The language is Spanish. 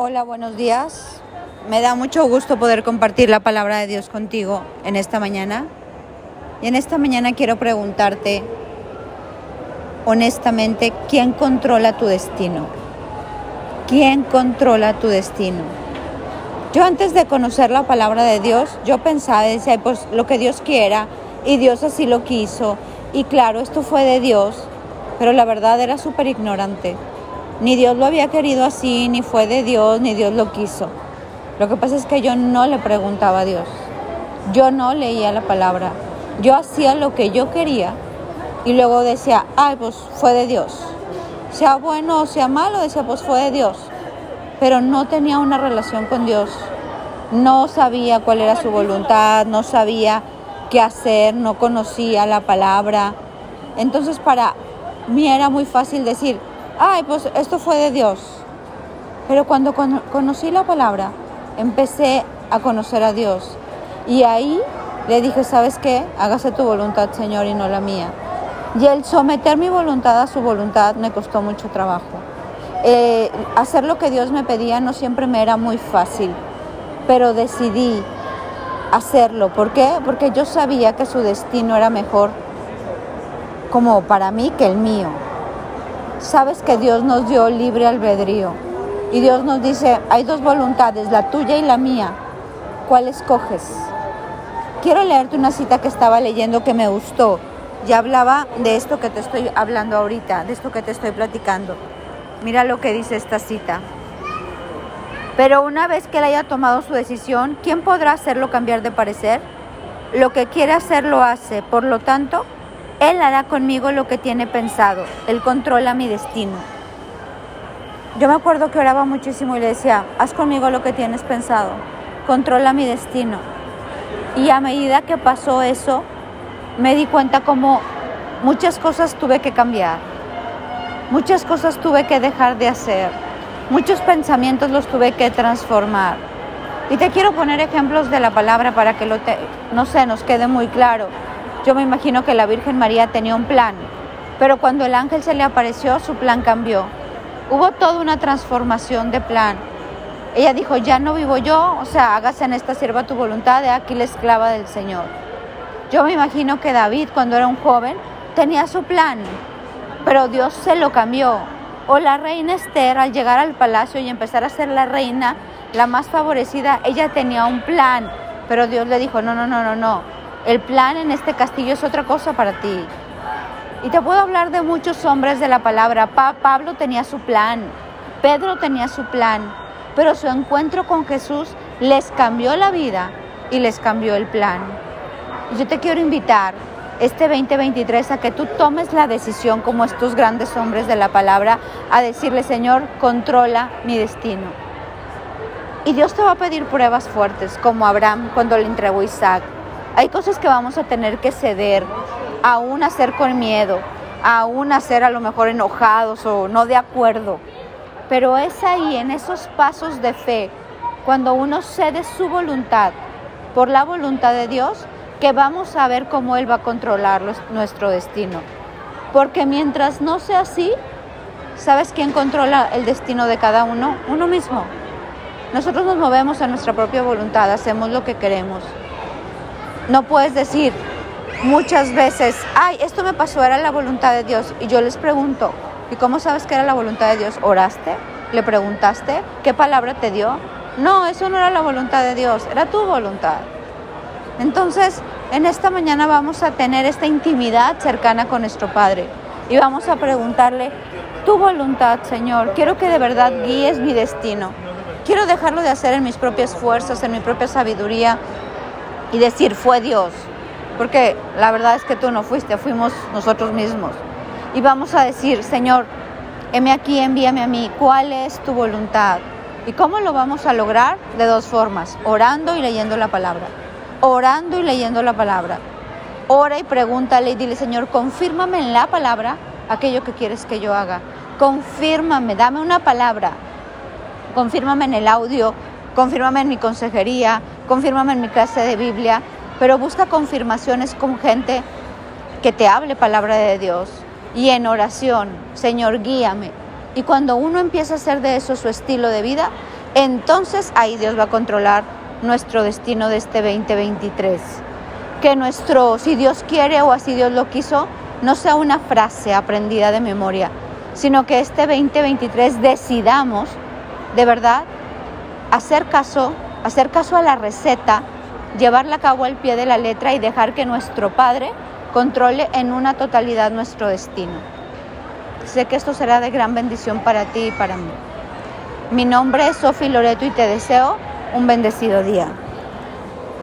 Hola, buenos días. Me da mucho gusto poder compartir la palabra de Dios contigo en esta mañana. Y en esta mañana quiero preguntarte honestamente, ¿quién controla tu destino? ¿Quién controla tu destino? Yo antes de conocer la palabra de Dios, yo pensaba, decía, pues lo que Dios quiera, y Dios así lo quiso, y claro, esto fue de Dios, pero la verdad era súper ignorante. Ni Dios lo había querido así, ni fue de Dios, ni Dios lo quiso. Lo que pasa es que yo no le preguntaba a Dios. Yo no leía la palabra. Yo hacía lo que yo quería y luego decía, ay, pues fue de Dios. Sea bueno o sea malo, decía, pues fue de Dios. Pero no tenía una relación con Dios. No sabía cuál era su voluntad, no sabía qué hacer, no conocía la palabra. Entonces para mí era muy fácil decir, ay, pues esto fue de Dios. Pero cuando conocí la palabra, empecé a conocer a Dios. Y ahí le dije, ¿sabes qué? Hágase tu voluntad, Señor, y no la mía. Y el someter mi voluntad a su voluntad me costó mucho trabajo. Eh, hacer lo que Dios me pedía no siempre me era muy fácil, pero decidí hacerlo. ¿Por qué? Porque yo sabía que su destino era mejor como para mí que el mío. Sabes que Dios nos dio libre albedrío y Dios nos dice, hay dos voluntades, la tuya y la mía. ¿Cuál escoges? Quiero leerte una cita que estaba leyendo que me gustó. Ya hablaba de esto que te estoy hablando ahorita, de esto que te estoy platicando. Mira lo que dice esta cita. Pero una vez que él haya tomado su decisión, ¿quién podrá hacerlo cambiar de parecer? Lo que quiere hacer lo hace, por lo tanto, él hará conmigo lo que tiene pensado, él controla mi destino. Yo me acuerdo que oraba muchísimo y le decía, haz conmigo lo que tienes pensado, controla mi destino. Y a medida que pasó eso, me di cuenta como muchas cosas tuve que cambiar, muchas cosas tuve que dejar de hacer Muchos pensamientos los tuve que transformar. Y te quiero poner ejemplos de la palabra para que lo no sé, nos quede muy claro. Yo me imagino que la Virgen María tenía un plan, pero cuando el ángel se le apareció, su plan cambió. Hubo toda una transformación de plan. Ella dijo, ya no vivo yo, o sea, hágase en esta sierva tu voluntad, de aquí la esclava del Señor. Yo me imagino que David, cuando era un joven, tenía su plan, pero Dios se lo cambió o la reina Esther, al llegar al palacio y empezar a ser la reina, la más favorecida, ella tenía un plan, pero Dios le dijo, no, no, no, no, no, el plan en este castillo es otra cosa para ti. Y te puedo hablar de muchos hombres de la palabra. Pablo tenía su plan, Pedro tenía su plan, pero su encuentro con Jesús les cambió la vida y les cambió el plan. Yo te quiero invitar este 2023 a que tú tomes la decisión como estos grandes hombres de la palabra a decirle, Señor, controla mi destino. Y Dios te va a pedir pruebas fuertes, como Abraham cuando le entregó Isaac. Hay cosas que vamos a tener que ceder, aún hacer con miedo, aún hacer a lo mejor enojados o no de acuerdo. Pero es ahí, en esos pasos de fe, cuando uno cede su voluntad por la voluntad de Dios, que vamos a ver cómo Él va a controlar nuestro destino. Porque mientras no sea así, ¿sabes quién controla el destino de cada uno? Uno mismo. Nosotros nos movemos a nuestra propia voluntad, hacemos lo que queremos. No puedes decir muchas veces, ay, esto me pasó, era la voluntad de Dios. Y yo les pregunto, ¿y cómo sabes que era la voluntad de Dios? ¿Oraste? ¿Le preguntaste? ¿Qué palabra te dio? No, eso no era la voluntad de Dios, era tu voluntad. Entonces, en esta mañana vamos a tener esta intimidad cercana con nuestro Padre y vamos a preguntarle, tu voluntad, Señor, quiero que de verdad guíes mi destino. Quiero dejarlo de hacer en mis propias fuerzas, en mi propia sabiduría y decir, fue Dios. Porque la verdad es que tú no fuiste, fuimos nosotros mismos. Y vamos a decir, Señor, heme aquí, envíame a mí, ¿cuál es tu voluntad? ¿Y cómo lo vamos a lograr? De dos formas, orando y leyendo la palabra orando y leyendo la palabra. Ora y pregúntale y dile, Señor, confírmame en la palabra aquello que quieres que yo haga. Confírmame, dame una palabra. Confírmame en el audio, confírmame en mi consejería, confírmame en mi clase de Biblia, pero busca confirmaciones con gente que te hable palabra de Dios y en oración, Señor, guíame. Y cuando uno empieza a hacer de eso su estilo de vida, entonces ahí Dios va a controlar nuestro destino de este 2023. Que nuestro, si Dios quiere o así Dios lo quiso, no sea una frase aprendida de memoria, sino que este 2023 decidamos de verdad hacer caso, hacer caso a la receta, llevarla a cabo al pie de la letra y dejar que nuestro Padre controle en una totalidad nuestro destino. Sé que esto será de gran bendición para ti y para mí. Mi nombre es Sofi Loreto y te deseo un bendecido día.